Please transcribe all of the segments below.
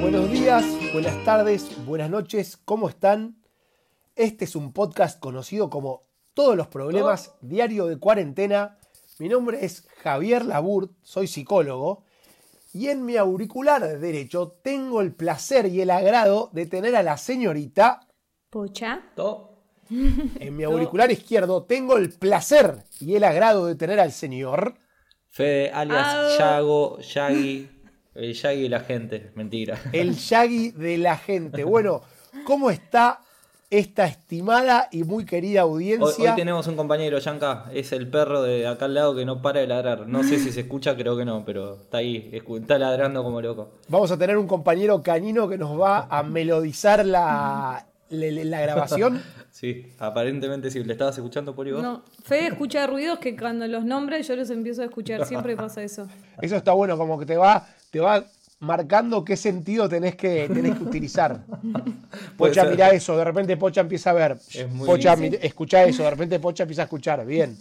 Buenos días, buenas tardes, buenas noches, ¿cómo están? Este es un podcast conocido como Todos los Problemas, Diario de Cuarentena. Mi nombre es Javier Laburt, soy psicólogo y en mi auricular derecho tengo el placer y el agrado de tener a la señorita Pocha. En mi auricular izquierdo tengo el placer y el agrado de tener al señor Fede, alias. Yago, Yagi, el Yagi y la gente, mentira. el Yagi de la gente. Bueno, ¿cómo está esta estimada y muy querida audiencia? hoy tenemos un compañero, Yanka, es el perro de acá al lado que no para de ladrar. No sé si se escucha, creo que no, pero está ahí, está ladrando como loco. Vamos a tener un compañero canino que nos va a melodizar la, la, la grabación. Sí, aparentemente sí. ¿Le estabas escuchando, Poli, vos? No, Fede escucha ruidos que cuando los nombres yo los empiezo a escuchar. Siempre pasa eso. Eso está bueno, como que te va, te va marcando qué sentido tenés que, tenés que utilizar. Pocha, mira eso, de repente Pocha empieza a ver. Es muy Pocha, mira- escucha eso, de repente Pocha empieza a escuchar. Bien.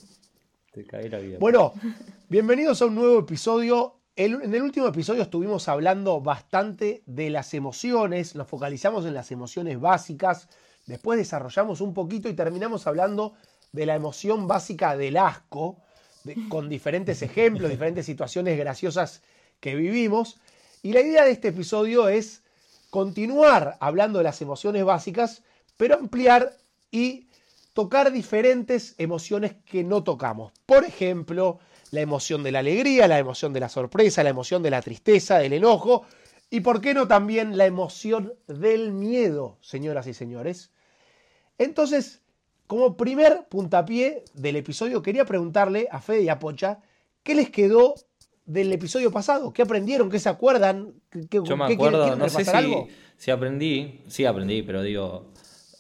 Te cae la vida. Bueno, bienvenidos a un nuevo episodio. El- en el último episodio estuvimos hablando bastante de las emociones, nos focalizamos en las emociones básicas, después desarrollamos un poquito y terminamos hablando de la emoción básica del asco, de- con diferentes ejemplos, diferentes situaciones graciosas que vivimos. Y la idea de este episodio es continuar hablando de las emociones básicas, pero ampliar y tocar diferentes emociones que no tocamos. Por ejemplo, la emoción de la alegría, la emoción de la sorpresa, la emoción de la tristeza, del enojo y, por qué no, también la emoción del miedo, señoras y señores. Entonces, como primer puntapié del episodio, quería preguntarle a Fede y a Pocha qué les quedó del episodio pasado, qué aprendieron, qué se acuerdan, qué, Yo me qué quieren- acuerdo, quieren no sé si, algo. si aprendí, sí aprendí, pero digo,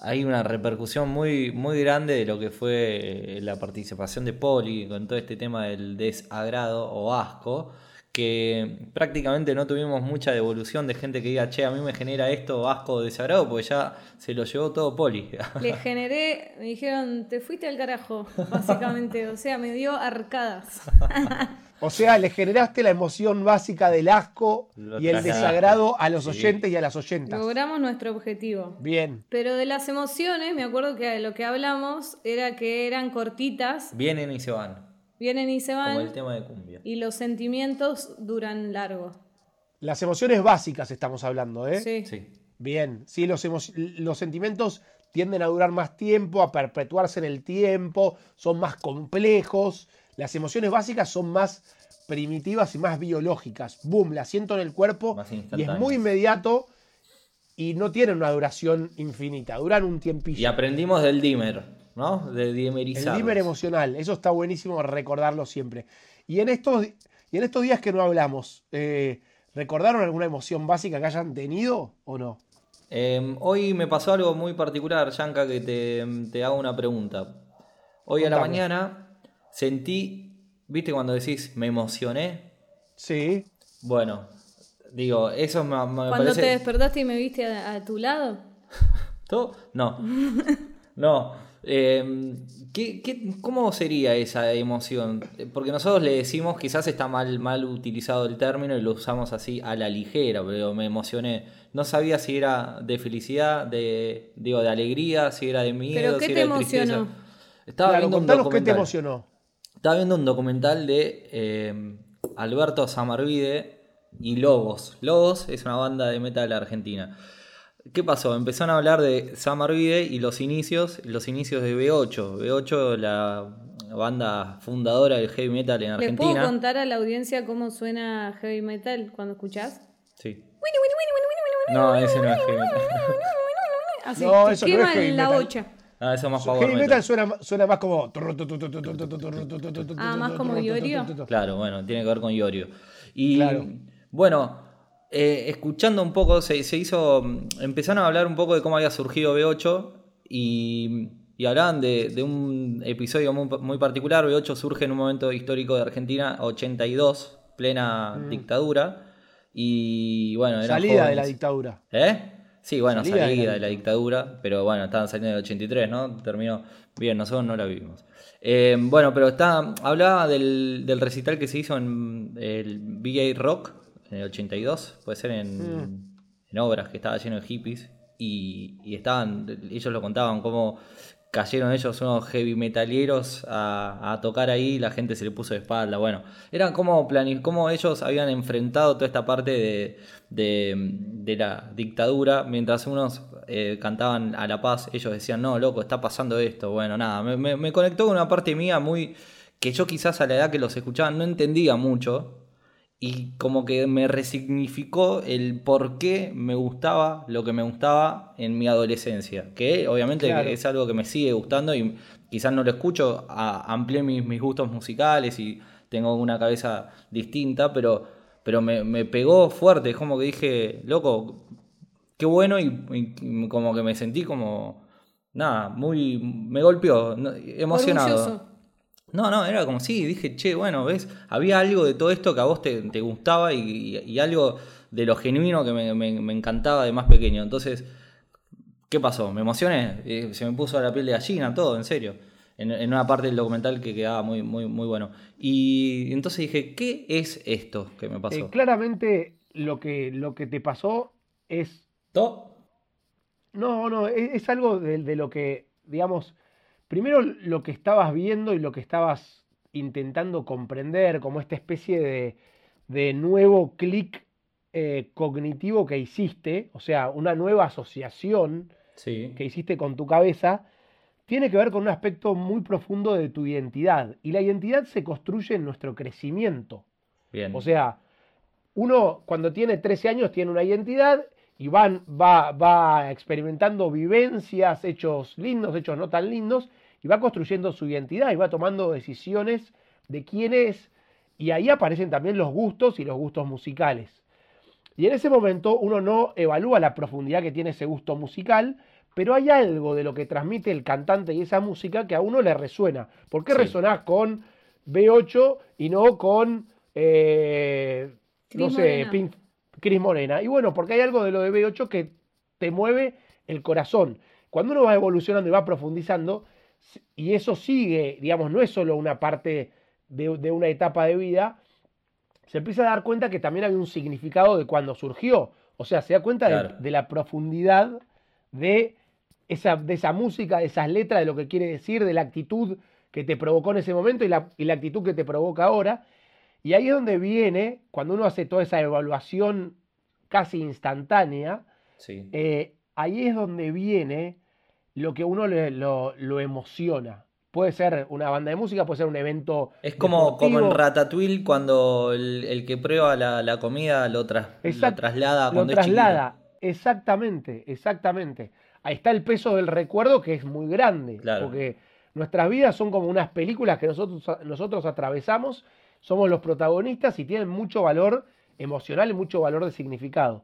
hay una repercusión muy, muy grande de lo que fue la participación de Poli con todo este tema del desagrado o asco, que prácticamente no tuvimos mucha devolución de gente que diga, che, a mí me genera esto asco o desagrado, porque ya se lo llevó todo Poli. Le generé, me dijeron, te fuiste al carajo, básicamente. O sea, me dio arcadas. O sea, le generaste la emoción básica del asco Lo y el trasladaste. desagrado a los Sí. oyentes y a las oyentas. Logramos nuestro objetivo. Bien. Pero de las emociones, me acuerdo que lo que hablamos era que eran cortitas, Vienen y se van, vienen y se como el van, tema de cumbia. y los sentimientos duran largo. Las emociones básicas estamos hablando, ¿eh? Sí. Sí. Bien. Sí, los, emo- los sentimientos tienden a durar más tiempo, a perpetuarse en el tiempo, son más complejos. Las emociones básicas son más primitivas y más biológicas. Boom, las siento en el cuerpo y es muy inmediato y no tienen una duración infinita, duran un tiempillo. Y aprendimos del dimmer, ¿no? De El dimerizar. dimmer emocional, eso está buenísimo recordarlo siempre. Y en estos, y en estos días que no hablamos, eh, ¿recordaron alguna emoción básica que hayan tenido o no? Eh, hoy me pasó algo muy particular, Yanka, que te, te hago una pregunta. Hoy a la mañana sentí, ¿viste cuando decís me emocioné? Sí. Bueno, digo, eso me, me Cuando parece... te despertaste y me viste a, a tu lado, ¿Todo? No. No. Eh, ¿qué- qué- cómo sería esa emoción? Porque nosotros le decimos, quizás está mal, mal utilizado el término y lo usamos así a la ligera, pero me emocioné. No sabía si era de felicidad, de, digo, de alegría, si era de miedo, ¿Pero qué si te era de tristeza. emocionó? Estaba claro, viendo un contanos qué te documental. emocionó. Estaba viendo un documental de eh, Alberto Samarvide y Lobos. Lobos es una banda de metal argentina. ¿Qué pasó? Empezaron a hablar de Samarvide y los inicios, los inicios de B8. B8, la banda fundadora del heavy metal en ¿les puedo Argentina. contar a la audiencia cómo suena heavy metal cuando escuchás? Sí. No, ese no es heavy metal. Así, No, te eso no es la metal. bocha. Ah, eso es más power Heavy metal. suena, suena más como. Ah, más como Iorio. Claro, bueno, tiene que ver con Iorio. Y Claro. bueno, eh, escuchando un poco, se, se hizo. mm, Empezaron a hablar un poco de cómo había surgido B8 y, y hablaban de, de un episodio muy, muy particular. B8 surge en un momento histórico de Argentina, 82, plena dictadura. Y bueno, Salida de jóvenes. la dictadura. ¿Eh? Sí, bueno, Salida de la dictadura, pero bueno, estaban saliendo en el 83, ¿no? Terminó bien, nosotros no la vimos. Eh, bueno, pero está, hablaba del, del recital que se hizo en el VA Rock en el 82, puede ser en, Mm. en obras que estaba lleno de hippies, y, y estaban, ellos lo contaban, cómo cayeron ellos unos heavy metaleros a, tocar ahí, la gente se le puso de espalda, bueno, eran como, como ellos habían enfrentado toda esta parte de, de, de la dictadura, mientras unos eh, cantaban a la paz, ellos decían, no, loco, está pasando esto, bueno, nada, me, me- me conectó con una parte mía muy, que yo quizás a la edad que los escuchaba no entendía mucho, y como que me resignificó el por qué me gustaba lo que me gustaba en mi adolescencia. Que obviamente Claro. es algo que me sigue gustando y quizás no lo escucho, a- amplié mis, mis gustos musicales y tengo una cabeza distinta, pero, pero me, me pegó fuerte. Es como que dije, loco, qué bueno y, y como que me sentí como, nada, muy, me golpeó, emocionado. Orgulloso. No, no, era como sí, dije, che, bueno, ves, había algo de todo esto que a vos te, te gustaba y, y- y algo de lo genuino que me, me- me encantaba de más pequeño. Entonces, ¿qué pasó? Me emocioné, eh, se me puso la piel de gallina, todo, en serio. En, en una parte del documental que quedaba muy, muy, muy bueno. Y entonces dije, ¿qué es esto que me pasó? Eh, claramente lo que, lo que te pasó es ¿To? No, no, es, algo de, de lo que, digamos, primero lo que estabas viendo y lo que estabas intentando comprender, como esta especie de, de nuevo clic eh, cognitivo que hiciste, o sea, una nueva asociación Sí. que hiciste con tu cabeza, tiene que ver con un aspecto muy profundo de tu identidad. Y la identidad se construye en nuestro crecimiento. Bien. O sea, uno cuando tiene 13 años tiene una identidad y van, va, va experimentando vivencias, hechos lindos, hechos no tan lindos, y va construyendo su identidad y va tomando decisiones de quién es. Y ahí aparecen también los gustos y los gustos musicales. Y en ese momento uno no evalúa la profundidad que tiene ese gusto musical, pero hay algo de lo que transmite el cantante y esa música que a uno le resuena. ¿Por qué Sí. resonás con B8 y no con, eh, no sé. Pink, Cris Morena? Y bueno, porque hay algo de lo de B8 que te mueve el corazón. Cuando uno va evolucionando y va profundizando, y eso sigue, digamos, no es solo una parte de, de una etapa de vida, se empieza a dar cuenta que también había un significado de cuando surgió. O sea, se da cuenta de- la profundidad de esa, de esa música, de esas letras, de lo que quiere decir, de la actitud que te provocó en ese momento y la, y la actitud que te provoca ahora. Y ahí es donde viene, cuando uno hace toda esa evaluación casi instantánea, sí. eh, ahí es donde viene lo que uno le- lo, lo emociona. Puede ser una banda de música, puede ser un evento. Es como, como en. Ratatouille cuando el, el que prueba la, la comida lo, tras- lo traslada lo cuando es traslada. Exactamente, exactamente. Ahí está el peso del recuerdo que es muy grande. Claro. Porque nuestras vidas son como unas películas que nosotros, nosotros atravesamos, somos los protagonistas y tienen mucho valor emocional y mucho valor de significado.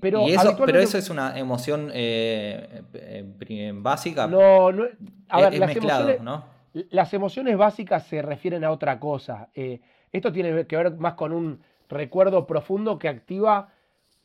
Pero, y eso, pero habitualmente- eso es una emoción eh, eh, pri- básica. No, no, a ver, es las mezclado, emociones, ¿no? Las emociones básicas se refieren a otra cosa. Eh, esto tiene que ver más con un recuerdo profundo que activa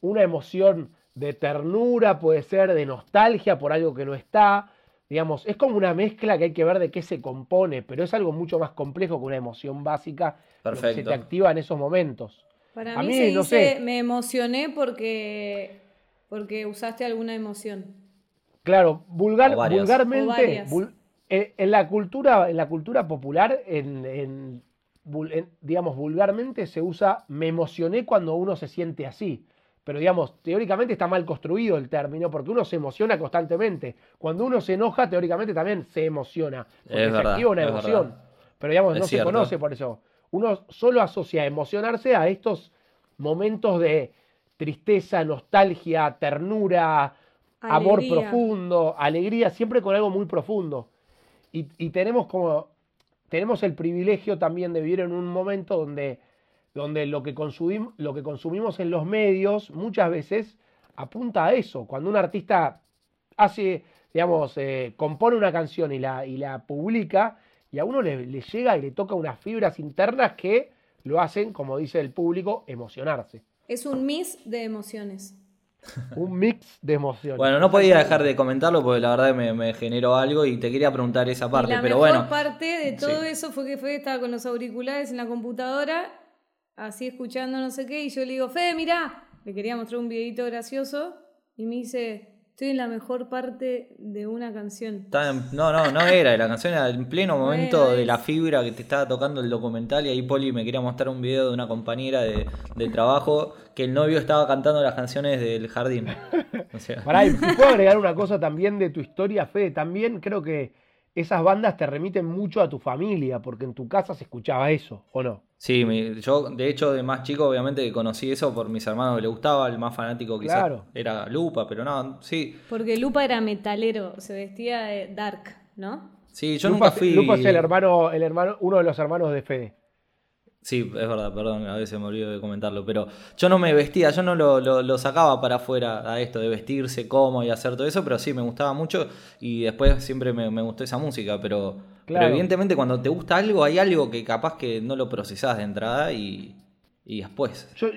una emoción de ternura, puede ser de nostalgia por algo que no está. Digamos, es como una mezcla que hay que ver de qué se compone, pero es algo mucho más complejo que una emoción básica que se te activa en esos momentos. Para A mí, mí, se no dice, sé. me emocioné porque, porque usaste alguna emoción. Claro, vulgar, vulgarmente, vul- eh, en la cultura, en la cultura popular, en, en vul- en- digamos, vulgarmente se usa me emocioné cuando uno se siente así. Pero digamos, teóricamente está mal construido el término porque uno se emociona constantemente. Cuando uno se enoja, teóricamente también se emociona. Porque Es se verdad, activa una es emoción. verdad. Pero digamos, Es no cierto. se conoce por eso. Uno solo asocia emocionarse a estos momentos de tristeza, nostalgia, ternura, amor profundo, alegría, siempre con algo muy profundo. Y, y tenemos como, tenemos el privilegio también de vivir en un momento donde, donde lo, que consumim- lo que consumimos en los medios muchas veces apunta a eso. Cuando un artista hace, digamos, eh, compone una canción y la, y la publica, y a uno le, le llega y le toca unas fibras internas que lo hacen, como dice el público, emocionarse. Es un mix de emociones. Un mix de emociones. Bueno, no podía dejar de comentarlo porque la verdad me, me generó algo y te quería preguntar esa parte, y la pero mejor bueno. parte de todo Sí. eso fue que Fede estaba con los auriculares en la computadora, así escuchando no sé qué, y yo le digo, Fede, mirá, le quería mostrar un videito gracioso, y me dice, estoy en la mejor parte de una canción. No, no, no era, la canción era en pleno momento Bueno, de la fibra que te estaba tocando el documental y ahí Poli me quería mostrar un video de una compañera de, de trabajo que el novio estaba cantando las canciones del jardín. O sea, Pará, y puedo agregar una cosa también de tu historia, Fede, también creo que esas bandas te remiten mucho a tu familia, porque en tu casa se escuchaba eso, ¿o no? Sí, mi- yo de hecho de más chico obviamente que conocí eso por mis hermanos que le gustaba, el más fanático quizás Claro. era Lupa, pero no, sí, Porque Lupa era metalero, se vestía de dark, ¿no? sí, yo Lupa, nunca fui... Lupa es el hermano, el hermano, uno de los hermanos de Fede. Sí, es verdad, perdón, a veces me olvido de comentarlo, pero yo no me vestía, yo no lo, lo- lo sacaba para afuera a esto de vestirse como y hacer todo eso, pero sí, me gustaba mucho y después siempre me, me gustó esa música, pero, pero Claro. evidentemente cuando te gusta algo hay algo que capaz que no lo procesás de entrada y, y después. Yo,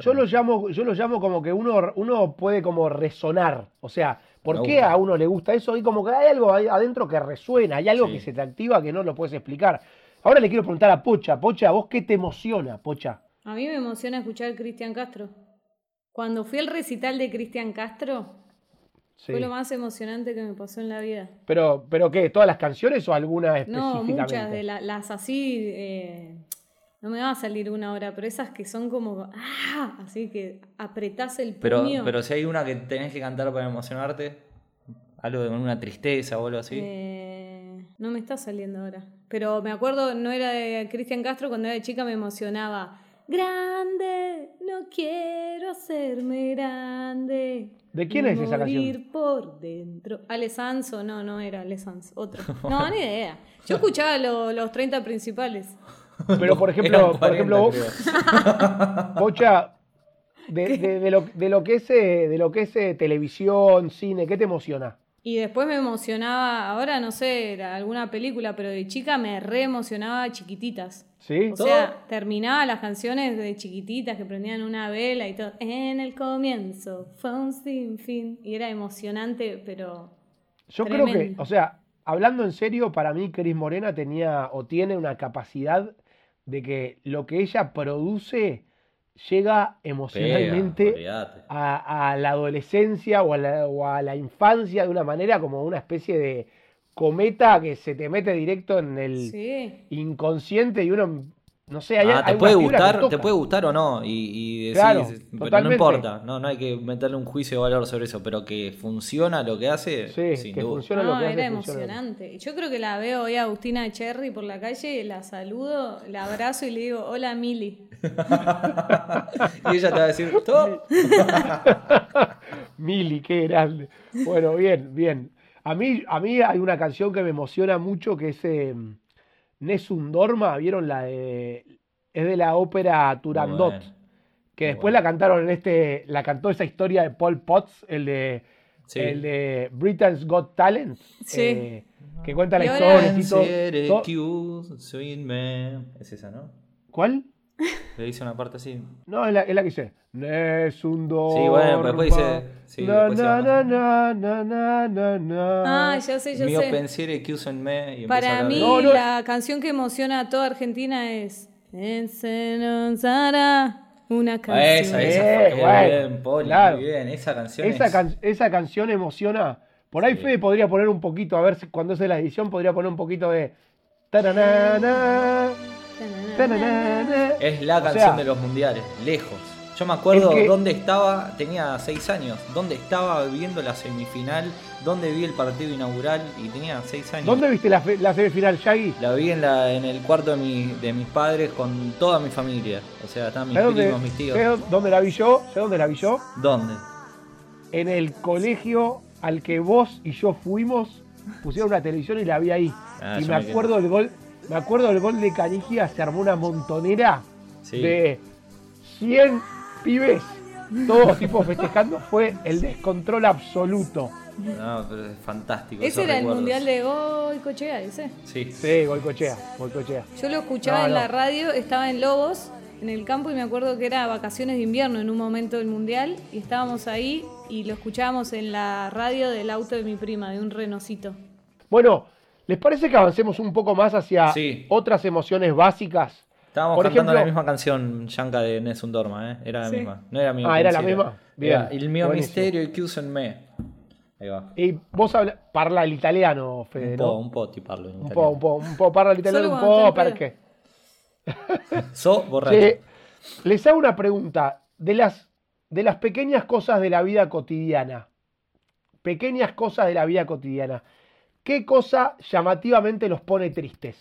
yo lo llamo, yo lo llamo como que uno, uno puede como resonar. O sea, ¿por Me qué gusta. a uno le gusta eso? Y como que hay algo adentro que resuena, hay algo Sí. que se te activa que no lo puedes explicar. Ahora le quiero preguntar a Pocha, Pocha, ¿vos qué te emociona, Pocha? A mí me emociona escuchar Cristian Castro. Cuando fui al recital de Cristian Castro, Sí. fue lo más emocionante que me pasó en la vida. Pero, pero qué, ¿todas las canciones o alguna No, específicamente? muchas de la- las así, eh, no me va a salir una hora, pero esas que son como, ¡ah! Así que apretás el Pero, puño. pero si hay una que tenés que cantar para emocionarte, algo de una tristeza o algo así. Eh, no me está saliendo ahora. Pero me acuerdo, no era de Cristian Castro, cuando era chica me emocionaba. Grande, no quiero hacerme grande. ¿De quién es esa canción? Morir por dentro. Ale Sanso, no, no era Ale Sanso, otro. No, ni idea. Yo escuchaba lo- los 30 principales. Pero por ejemplo, por 40, ejemplo, vos. Pocha, de, de- de lo, de lo que es, eh, de lo que es eh, televisión, cine, ¿qué te emociona? Y después me emocionaba, ahora no sé, era alguna película, pero de chica me re emocionaba chiquititas. ¿Sí? O sea, terminaba las canciones de chiquititas que prendían una vela y todo. En el comienzo fue un sinfín. Y era emocionante, pero. Yo creo que, o sea, hablando en serio, para mí Cris Morena tenía o tiene una capacidad de que lo que ella produce llega emocionalmente Pega, a, a la adolescencia o a la, o a la infancia de una manera como una especie de cometa que se te mete directo en el Sí. inconsciente y uno, no sé, hay, Ah, hay te puede fibra que gustar, te puede gustar o no, y, y decís, Claro, pero no importa, no, no hay que meterle un juicio de valor sobre eso, pero que funciona lo que hace, Sí, sin que duda. funciona No, lo que hace, era que- emocionante. Yo creo que la veo hoy a Agustina Cherry por la calle, la saludo, la abrazo y le digo, hola Mili. Y ella te va a decir, todo. Mili, qué grande. Bueno, bien, bien. A mí, a mí hay una canción que me emociona mucho que es eh, Nessun Dorma, ¿vieron la de... Es de la ópera Turandot, bueno. que después bueno. la cantaron en este, la cantó esa historia de Paul Potts, el de, Sí. el de Britain's Got Talent, Sí. eh, que cuenta la historia man. Es esa, ¿no? ¿Cuál? Le dice una parte así. No, es la, es la que dice. Nessun Dorma. Sí, bueno, pero después dice- sí, na, después se na, llama. na, na, na, na, na. Ah, ya sé, ya sé. Para mí, de- No, no. la canción que emociona a toda Argentina es Ensenozara, una canción. Ah, Esa, esa, Eh, muy bueno, bien, Poli, claro. muy bien. Esa canción Esa, es- can- esa canción emociona. Por ahí Sí. Fede podría poner un poquito, a ver si cuando hace la edición, podría poner un poquito de. taranana. Es la O canción sea, de los mundiales, lejos. Yo me acuerdo Es que- dónde estaba, tenía seis años, dónde estaba viendo la semifinal, dónde vi el partido inaugural y tenía seis años. ¿Dónde viste la, semifinal, Shaggy? La vi en, la, en el cuarto de, mi- de mis padres con toda mi familia. O sea, estaban mis ¿Sabés dónde, primos, mis tíos. dónde la vi yo? ¿Sabés dónde la vi yo? ¿Dónde? En el colegio al que vos y yo fuimos, pusieron una televisión y la vi ahí. Ah, y me acuerdo del gol, me acuerdo del gol de Canigia, se armó una montonera Sí. de 100 pibes, todos tipos festejando, fue el descontrol absoluto. No, pero es fantástico. Ese era el mundial de Goicochea, ese. Sí. Sí, Golcochea, Golcochea. Yo lo escuchaba No, en no. la radio, estaba en Lobos, en el campo, y me acuerdo que era vacaciones de invierno en un momento del mundial, y estábamos ahí y lo escuchábamos en la radio del auto de mi prima, de un renocito. Bueno, ¿les parece que avancemos un poco más hacia Sí. otras emociones básicas? Estábamos Por cantando ejemplo- la misma canción, Yanka de Nessun Dorma, ¿eh? Era la Sí. misma. No era mi Ah, ¿era la misma? Bien, Era Il mio buenísimo. misterio chiuso in me. Ahí va. Y vos habla, parla el italiano, Fede, Un ¿no? po', un po' ti parlo in Un po', italiano. un po', un po' parla l'italiano, un po' perché. So borracho. Che, les hago una pregunta. De las, de las pequeñas cosas de la vida cotidiana, pequeñas cosas de la vida cotidiana, ¿qué cosa llamativamente los pone tristes?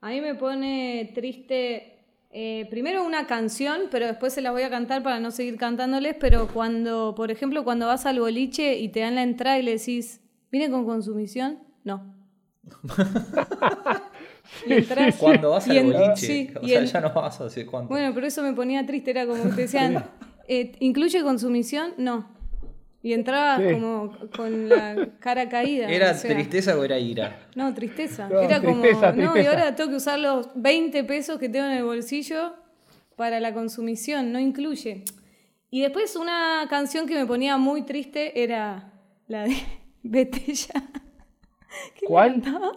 A mí me pone triste, eh, primero una canción, pero después se las voy a cantar para no seguir cantándoles, pero cuando, por ejemplo, cuando vas al boliche y te dan la entrada y le decís, ¿viene con consumición? No. Y entras- Cuando vas y al boliche, sí, o sea, ya no vas hace cuánto. Bueno, pero eso me ponía triste, era como que te decían, eh, ¿incluye consumición? No. Y entrabas Sí. como con la cara caída. ¿Era o sea, tristeza o era ira? No, tristeza. No, Era como, tristeza, no, y ahora tengo que usar los 20 pesos que tengo en el bolsillo para la consumición, no incluye. Y después una canción que me ponía muy triste era la de Vete ya. ¿Quién la ¿Cuál? cantaba?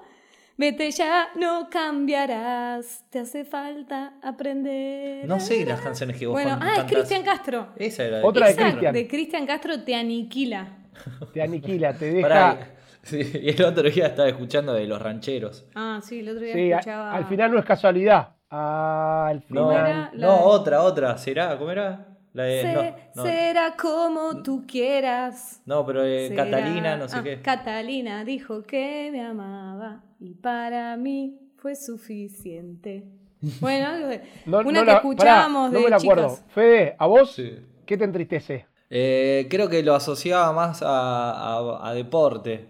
Vete ya, no cambiarás, te hace falta aprender. No sé las canciones que vos Bueno, ah, es. Cristian Castro. Esa era Otra de Cristian. de Cristian Castro te aniquila. Te aniquila, te deja. Pará, sí, y el otro día estaba escuchando de los rancheros. Ah, sí, el otro día Sí, escuchaba. al final no es casualidad. Al No, ¿Cómo final. era? La no de- otra, otra. ¿Será? ¿Cómo era? La de, Se- no, no. Será como tú quieras. No, pero eh, Será- Catalina, no sé Ah, qué. Catalina dijo que me amaba y para mí fue suficiente. Bueno, de- No- una no que la- escuchábamos pará, no de me la acuerdo. chicas. Fede, ¿a vos Sí. qué te entristece? Eh, creo que lo asociaba más a, a- a deporte.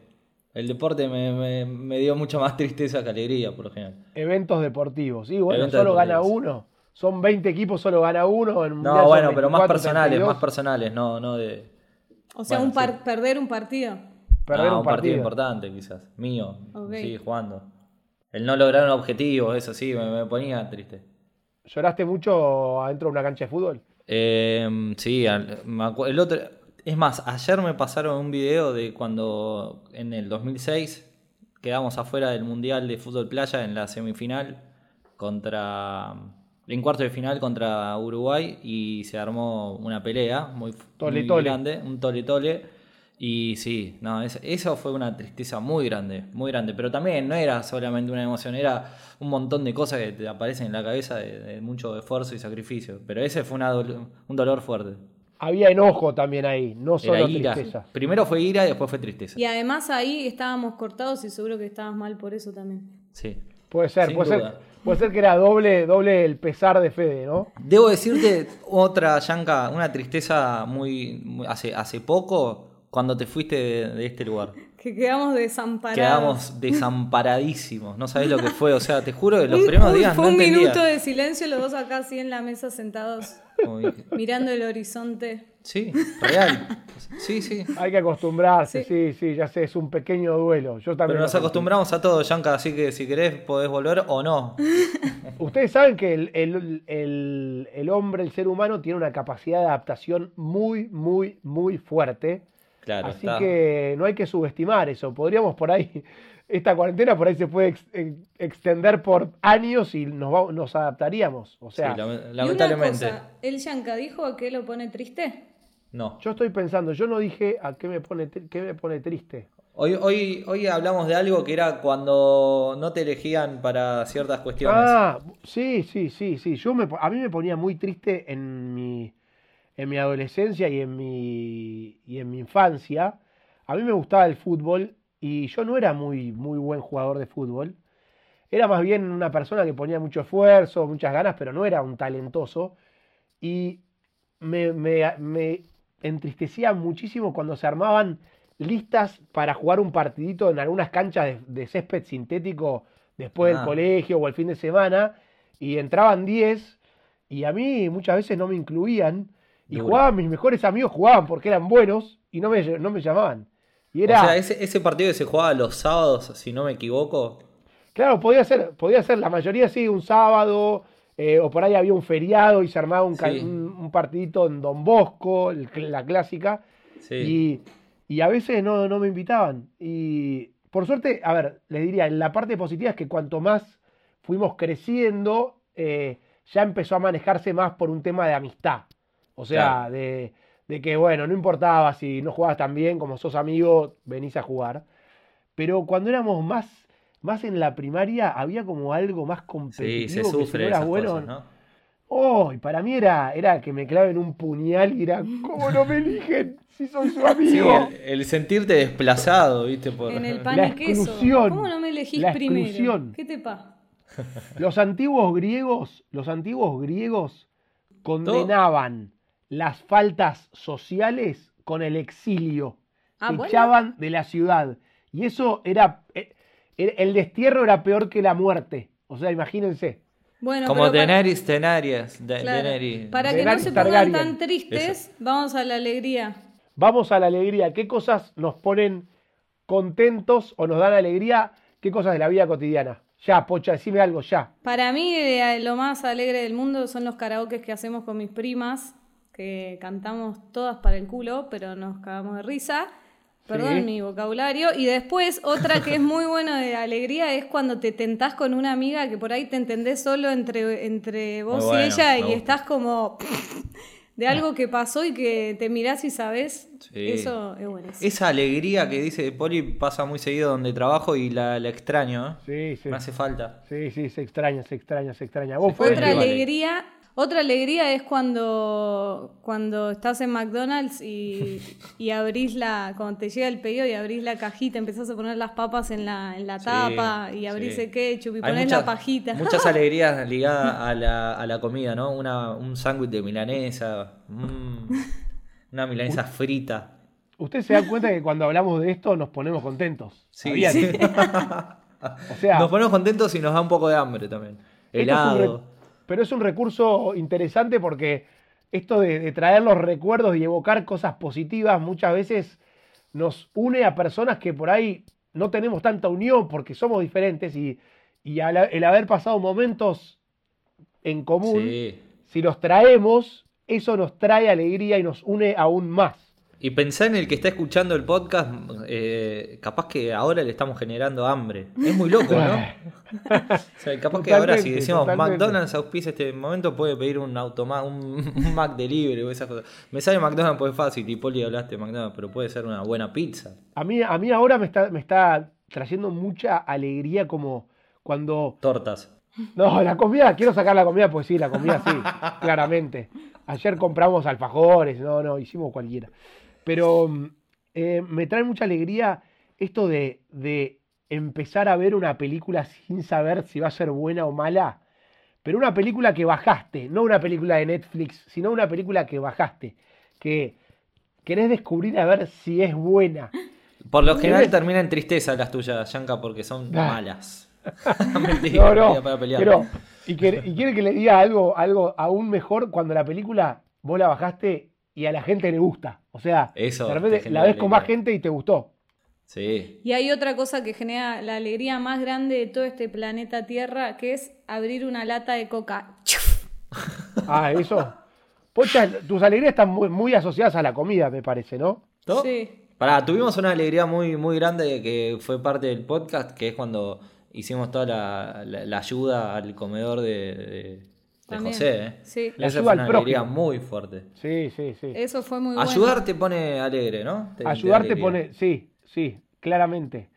El deporte me, me- me dio mucha más tristeza que alegría, por lo general. Eventos deportivos. Sí, bueno, Eventos solo gana uno. Son 20 equipos, solo gana uno. En No, bueno, pero más 24, personales, 32. más personales, no, no de. O sea, Bueno, un par- sí. perder un partido. Perder Ah, un partido. importante, quizás. Mío. Sí, jugando. El no lograr un objetivo, eso sí, me, me ponía triste. ¿Lloraste mucho adentro de una cancha de fútbol? Eh, sí, el otro. Es más, ayer me pasaron un video de cuando en el 2006 quedamos afuera del Mundial de Fútbol Playa en la semifinal contra. En cuarto de final contra Uruguay y se armó una pelea muy, Tole, muy tole. grande, un tole tole. Y sí, no, es- eso fue una tristeza muy grande, muy grande. Pero también no era solamente una emoción, era un montón de cosas que te aparecen en la cabeza de, de mucho esfuerzo y sacrificio. Pero ese fue una un dolor fuerte. Había enojo también ahí, no Era solo ira. tristeza. Primero fue ira y después fue tristeza. Y además ahí estábamos cortados y seguro que estabas mal por eso también. Sí. Puede ser, Sin puede duda. ser, puede ser que era doble, doble el pesar de Fede, ¿no? Debo decirte otra, Yanka, una tristeza muy, muy- hace, hace poco, cuando te fuiste de, de este lugar. Que quedamos desamparados. Quedamos desamparadísimos. No sabés lo que fue. O sea, te juro que los primeros días fue no un entendía. minuto de silencio, los dos acá así en la mesa sentados, mirando el horizonte. Sí, real. Sí, sí. Hay que acostumbrarse, sí. sí, ya sé, es un pequeño duelo. Yo también Pero nos acostumbramos a todo, Yanka, así que si querés podés volver o no. Ustedes saben que el, el- el- el hombre, el ser humano, tiene una capacidad de adaptación muy, muy, muy fuerte. Claro, Así está. que no hay que subestimar eso. Podríamos por ahí, esta cuarentena por ahí se puede ex- ex- extender por años y nos, va- nos adaptaríamos. O Sí, sea, Y lamentablemente. una cosa, ¿el Yanka dijo a qué lo pone triste? No. yo estoy pensando, yo no dije a qué me pone, qué me pone triste. Hoy, hoy, hoy hablamos de algo que era cuando no te elegían para ciertas cuestiones. Ah, sí, sí, sí, sí. Yo me, a mí me ponía muy triste en mi, en mi adolescencia y en mi, y en mi infancia. A mí me gustaba el fútbol y yo no era muy, muy buen jugador de fútbol. Era más bien una persona que ponía mucho esfuerzo, muchas ganas, pero no era un talentoso. Y me, me- me entristecía muchísimo cuando se armaban listas para jugar un partidito en algunas canchas de, de césped sintético después Ah. del colegio o el fin de semana y entraban 10 y a mí muchas veces no me incluían y jugaban, mis mejores amigos jugaban porque eran buenos y no me, no me llamaban. Y era, O sea, ese, ese partido que se jugaba los sábados, si no me equivoco. Claro, podía ser, podía ser la mayoría sí, un sábado, eh, o por ahí había un feriado y se armaba un, Sí. un, un partidito en Don Bosco, el la clásica. Sí. Y, y a veces no, no me invitaban. Y por suerte, a ver, les diría, la parte positiva es que cuanto más fuimos creciendo, eh, ya empezó a manejarse más por un tema de amistad. O sea, Claro. de, de que, bueno, no importaba si no jugabas tan bien, como sos amigo, venís a jugar. Pero cuando éramos más, más en la primaria, había como algo más Sí, competitivo. se que si no sufre bueno, cosas, ¿no? Oh, y para mí era, era que me claven un puñal y era, ¿cómo no me eligen si soy su Sí, amigo? el, el sentirte desplazado, ¿viste? Por... En el La pan y queso. exclusión. ¿Cómo no me elegís La primero? exclusión. ¿Qué te pasa? Los antiguos griegos, los antiguos griegos condenaban las faltas sociales con el exilio. Ah, bueno. echaban de la ciudad. Y eso era, eh, el el destierro era peor que la muerte. O sea, imagínense. Bueno, Como para- Daenerys, Daenerys, Da- claro, Daenerys. para que no se pongan Targaryen. tan tristes, vamos a la alegría. Vamos a la alegría. ¿Qué cosas nos ponen contentos o nos dan alegría? ¿Qué cosas de la vida cotidiana? Ya, Pocha, decime algo, ya. Para mí eh, lo más alegre del mundo son los karaokes que hacemos con mis primas, que cantamos todas para el culo, pero nos cagamos de risa. Perdón Sí. mi vocabulario. Y después, otra que es muy bueno de alegría es cuando te tentás con una amiga que por ahí te entendés solo entre, entre vos bueno, y ella y gusta. estás como de algo que pasó y que te mirás y sabés. Sí. Eso es bueno. Esa alegría que dice Poli pasa muy seguido donde trabajo y la, la extraño, ¿eh? Sí, sí. Me hace falta. Sí, sí, se extraña, se extraña, se extraña. Vos, Otra vale. Otra alegría es cuando, cuando estás en McDonald's y, y abrís la, cuando te llega el pedido y abrís la cajita, empezás a poner las papas en la, en la Sí, tapa y abrís sí. el ketchup y Hay ponés muchas- la pajita. Muchas alegrías ligadas a la, a la comida, ¿no? Una, un sándwich de milanesa, mm, una milanesa frita. Ustedes se dan cuenta que cuando hablamos de esto nos ponemos contentos. Sí, sí. O sea, Nos ponemos contentos y nos da un poco de hambre también. esto es un Helado. Pero es un recurso interesante porque esto de, de traer los recuerdos y evocar cosas positivas muchas veces nos une a personas que por ahí no tenemos tanta unión porque somos diferentes y, y el haber pasado momentos en común, Sí. si los traemos, eso nos trae alegría y nos une aún más. Y pensá en el que está escuchando el podcast, eh, capaz que ahora le estamos generando hambre. Es muy loco, ¿no? O sea, capaz que ahora si decimos totalmente. McDonald's auspicia este momento, puede pedir un automa un, un Mac delivery o esas cosas. Me sale McDonald's pues es fácil, y Poli hablaste de McDonald's, pero puede ser una buena pizza. A mí, a mí ahora me está, me está trayendo mucha alegría como cuando... Tortas. No, la comida, quiero sacar la comida, pues sí, la comida sí, claramente. Ayer compramos alfajores, no, no, hicimos cualquiera. Pero eh, me trae mucha alegría esto de, de empezar a ver una película sin saber si va a ser buena o mala, pero una película que bajaste, no una película de Netflix, sino una película que bajaste, que querés descubrir a ver si es buena. Por lo general termina en tristeza las tuyas, Yanka, porque son Ah. malas. Mentira, No, no, mentira, para pelear. pero, y, quiere, y quiere que le diga algo, algo aún mejor cuando la película vos la bajaste y a la gente le gusta. O sea, Eso de te repente la ves con más gente y te gustó. Sí. Y hay otra cosa que genera la alegría más grande de todo este planeta Tierra, que es abrir una lata de coca. Ah, eso. Pocha, tus alegrías están muy, muy asociadas a la comida, me parece, ¿no? Sí. Pará, tuvimos una alegría muy, muy grande que fue parte del podcast, que es cuando hicimos toda la, la- la ayuda al comedor de También. José. ¿eh? Sí. La Esa ayuda fue al una alegría prójimo. muy fuerte. Sí, sí, sí. Eso fue muy bueno. Ayudar te pone alegre, ¿no? Te- te da Ayudar te pone, sí, sí, claramente.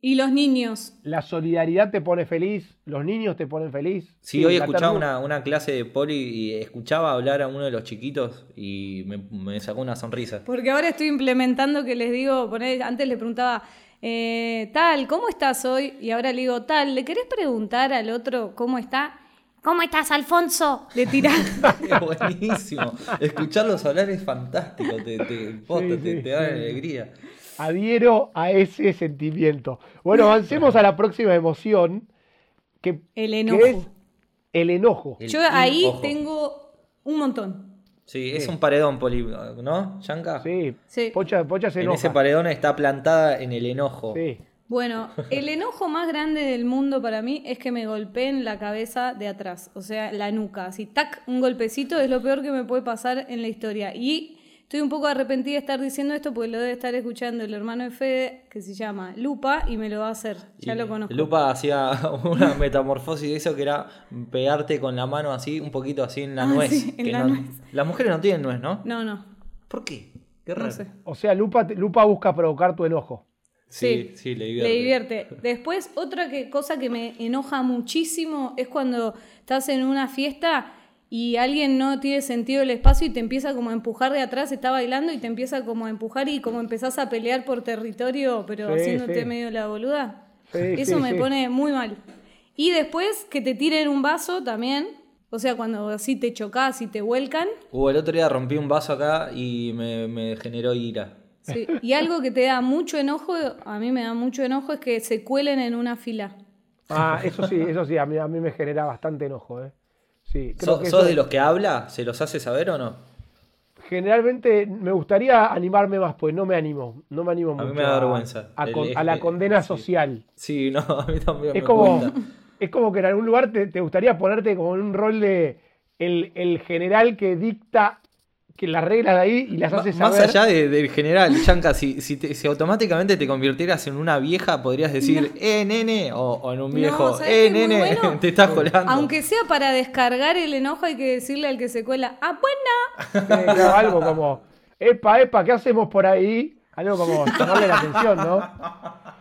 Y los niños. La solidaridad te pone feliz, los niños te ponen feliz. Sí, hoy escuchaba una, una clase de poli y escuchaba hablar a uno de los chiquitos y me, me sacó una sonrisa. Porque ahora estoy implementando que les digo, poner, antes le preguntaba, eh, tal, ¿cómo estás hoy? Y ahora le digo, tal, ¿le querés preguntar al otro cómo está? ¿Cómo estás, Alfonso? Le tirás. Es buenísimo. Escucharlos hablar es fantástico. Te, te, posta, Sí, te, sí, te da sí. alegría. Adhiero a ese sentimiento. Bueno, avancemos a la próxima emoción, que, El que enojo. es el enojo. El Yo ahí enojo. tengo un montón. Sí, es un paredón, Poli, ¿no, Yanka? Sí, Sí. Pocha, Pocha se En enoja. ese paredón está plantada en el enojo. Sí. Bueno, el enojo más grande del mundo para mí es que me golpeen la cabeza de atrás, o sea, la nuca. Así, tac, un golpecito es lo peor que me puede pasar en la historia. Y Estoy un poco arrepentida de estar diciendo esto porque lo debe estar escuchando el hermano de Fede que se llama Lupa y me lo va a hacer. Ya Y lo conozco. Lupa hacía una metamorfosis de eso que era pegarte con la mano así, un poquito así en la Ah, nuez. sí, en que la no- nuez. Las mujeres no tienen nuez, ¿no? No, no. ¿Por qué? Qué raro. No sé. O sea, Lupa, Lupa busca provocar tu enojo. Sí, Sí, sí, le divierte. Le divierte. Después, otra que, cosa que me enoja muchísimo es cuando estás en una fiesta y alguien no tiene sentido el espacio y te empieza como a empujar de atrás, está bailando y te empieza como a empujar y como empezás a pelear por territorio, pero Sí, haciéndote sí. medio la boluda. Sí, Eso sí, me sí. pone muy mal. Y después que te tiren un vaso también, o sea, cuando así te chocas y te vuelcan. Uh, el otro día rompí un vaso acá y me, me generó ira. Sí. Y algo que te da mucho enojo, a mí me da mucho enojo, es que se cuelen en una fila. Ah, eso sí, eso sí, a mí, a mí me genera bastante enojo, ¿eh? Sí, creo ¿Sos, que sos eso- de los que habla? ¿Se los hace saber o no? Generalmente me gustaría animarme más, pues no me animo, no me animo A mí mucho me da vergüenza. a, con- la condena sí. social. Sí, no, a mí también Es me como, es como que en algún lugar te, te gustaría ponerte como en un rol de el, el general que dicta que las reglas de ahí y las Ma- hace Más saber. allá de- del general, Yanka, si, si, te- si automáticamente te convirtieras en una vieja, podrías decir, eh, nene, o, o en un No, viejo, ¿sabes eh, nene, bueno? te estás colando. Aunque sea para descargar el enojo, hay que decirle al que se cuela, ah, buena. Eh, algo como, epa, epa, ¿qué hacemos por ahí? Algo como llamarle la atención, ¿no?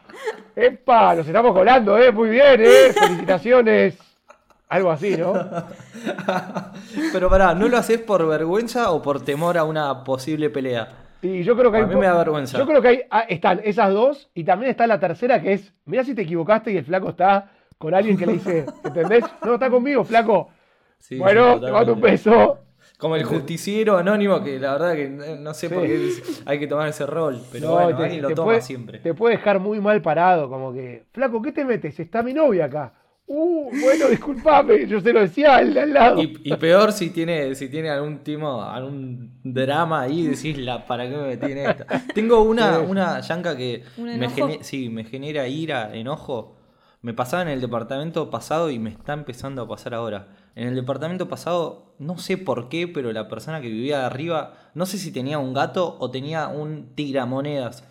Epa, nos estamos colando, ¿eh? Muy bien, ¿eh? Felicitaciones. Algo así, ¿no? Pero pará, ¿no lo haces por vergüenza o por temor a una posible pelea? Y yo creo que A hay mí me da vergüenza. Yo creo que hay, ah, están esas dos y también está la tercera que es, mirá si te equivocaste y el flaco está con alguien que le dice, ¿entendés? No, está conmigo, flaco. Sí, bueno, te mando un beso. Como el justiciero anónimo, que la verdad que no sé Sí. por qué hay que tomar ese rol, pero No, bueno, te- alguien lo toma puede, siempre. Te puede dejar muy mal parado, como que, flaco, ¿qué te metes? Está mi novia acá. Uh, bueno, disculpame, yo se lo decía al lado. Y, y peor si tiene, si tiene algún timo, algún drama ahí, decís, la, ¿para qué me metí en esta? Tengo una, una yanca que ¿Un me, sí, me genera ira, enojo. Me pasaba en el departamento pasado y me está empezando a pasar ahora. En el departamento pasado, no sé por qué, pero la persona que vivía de arriba, no sé si tenía un gato o tenía un tiramonedas.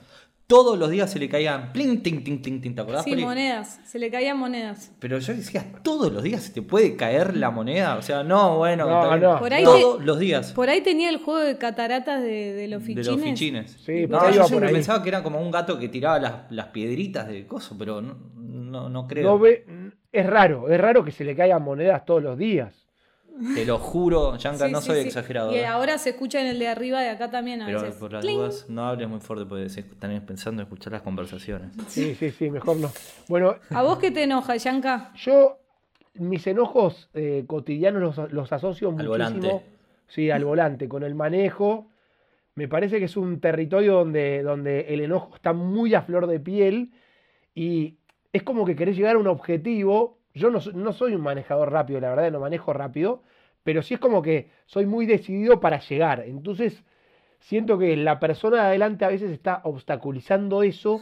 Todos los días se le caían pling, ting, ting, ting, ting, ¿te acordás? Sí, Poli? monedas. Se le caían monedas. Pero yo decía, todos los días se te puede caer la moneda. O sea, no, bueno, No, no. Por ahí todos te- los días. Por ahí tenía el juego de cataratas de, de los De fichines. los fichines. Sí, no, yo siempre por ahí. pensaba que era como un gato que tiraba las, las piedritas de coso, pero no, no, no creo. No ve, es raro, es raro que se le caigan monedas todos los días. Te lo juro, Yanka, Sí, no sí, soy sí. exagerado. Y ¿eh? ahora se escucha en el de arriba de acá también a Pero veces. por las Cling. dudas, no hables muy fuerte porque están pensando en escuchar las conversaciones. Sí, sí, sí, mejor no. Bueno, ¿A vos qué te enoja, Yanka? yo mis enojos eh, cotidianos los, los asocio Al muchísimo. volante. Sí, al volante, con el manejo. Me parece que es un territorio donde, donde el enojo está muy a flor de piel y es como que querés llegar a un objetivo. Yo no, no soy un manejador rápido, la verdad, no manejo rápido, pero sí es como que soy muy decidido para llegar. Entonces, siento que la persona de adelante a veces está obstaculizando eso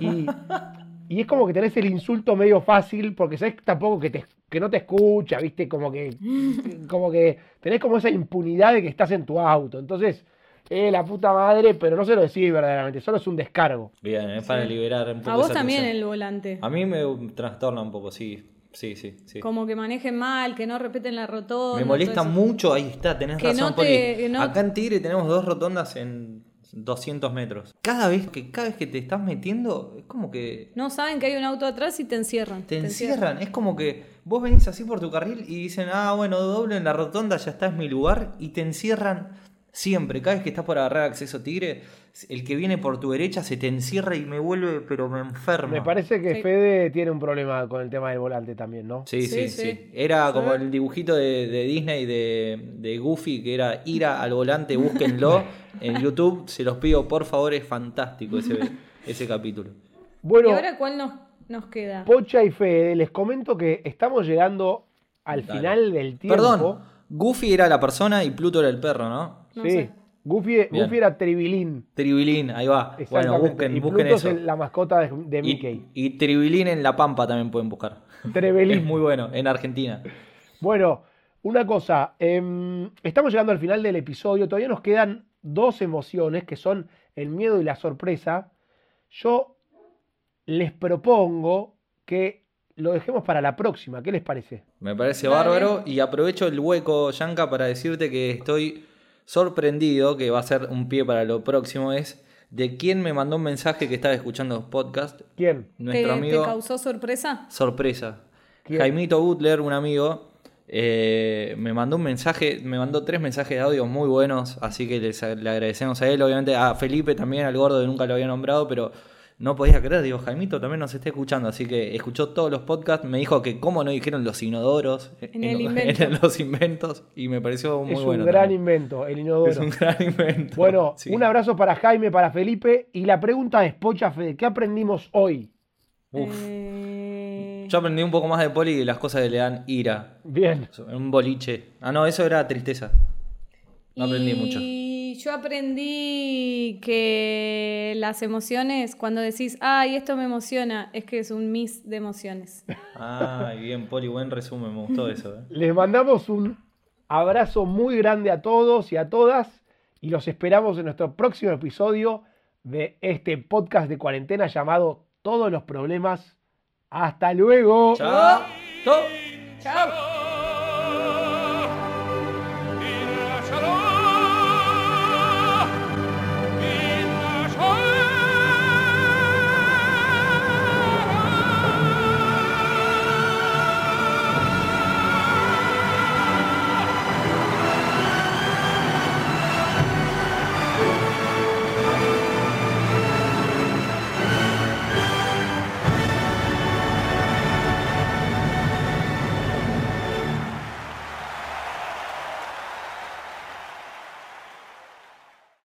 y, y es como que tenés el insulto medio fácil porque sabes tampoco que, te, que no te escucha, ¿viste? Como que, como que tenés como esa impunidad de que estás en tu auto. Entonces, eh, la puta madre, pero no se lo decís verdaderamente, solo es un descargo. Bien, es para liberar un poco A vos esa también el volante. A mí me trastorna un poco, sí. Sí, sí, sí. Como que manejen mal, que no respeten la rotonda. Me molesta mucho, ahí está, tenés Que razón, no te- Poli. que no- Acá en Tigre tenemos dos rotondas en 200 metros. Cada vez que, cada vez que te estás metiendo, es como que No saben que hay un auto atrás y te encierran. te encierran. Es como que vos venís así por tu carril y dicen, ah, bueno, doble en la rotonda, ya está, es mi lugar. Y te encierran siempre. Cada vez que estás por agarrar acceso Tigre, el que viene por tu derecha se te encierra y me vuelve, pero me enferma. Me parece que Sí. Fede tiene un problema con el tema del volante también, ¿no? Sí, Sí, sí, sí, sí. Era como el dibujito de, de Disney de, de Goofy, que era ira al volante, búsquenlo en YouTube. Se los pido, por favor, es fantástico ese, ese capítulo. Bueno, ¿Y ahora cuál nos, nos queda? Pocha y Fede, les comento que estamos llegando al Dale. final del tiempo. Perdón, Goofy era la persona y Pluto era el perro, ¿no? No sí, sé. Goofy, era Tribilín. Tribilín, ahí va. Bueno, busquen, y busquen Pluto eso. es la mascota de, de Mickey. Y, y Tribilín en La Pampa también pueden buscar. Trevelín. Es muy bueno, en Argentina. Bueno, una cosa, em, estamos llegando al final del episodio, todavía nos quedan dos emociones que son el miedo y la sorpresa, yo les propongo que lo dejemos para la próxima. ¿Qué les parece? Me parece bárbaro y aprovecho el hueco, Yanka, para decirte que estoy sorprendido, que va a ser un pie para lo próximo, es de quién me mandó un mensaje que estaba escuchando los podcasts. ¿Quién? ¿Te, Nuestro te amigo... causó sorpresa? Sorpresa. ¿Quién? Jaimito Butler, un amigo, eh, me mandó un mensaje, me mandó tres mensajes de audio muy buenos, así que les- le agradecemos a él, obviamente a Felipe también, al gordo que nunca lo había nombrado, pero no podía creer, digo, Jaimito también nos está escuchando, así que escuchó todos los podcasts, me dijo que cómo no dijeron los inodoros En el invento. en los inventos, y me pareció muy es un bueno. gran también. invento, el inodoro. Es un gran invento. Bueno, Sí. un abrazo para Jaime, para Felipe. Y la pregunta es, Pocha Fede, ¿qué aprendimos hoy? Uf. Eh, Yo aprendí un poco más de poli y las cosas que le dan ira. Bien. Un boliche. Ah, no, eso era tristeza. No aprendí mucho. Yo aprendí que las emociones, cuando decís, ay, esto me emociona, es que es un mix de emociones. Ay, bien, Poli, buen resumen, me gustó eso. ¿eh? Les mandamos un abrazo muy grande a todos y a todas. Y los esperamos en nuestro próximo episodio de este podcast de cuarentena llamado Todos los problemas. Hasta luego. Chao. Chao. ¡Chao!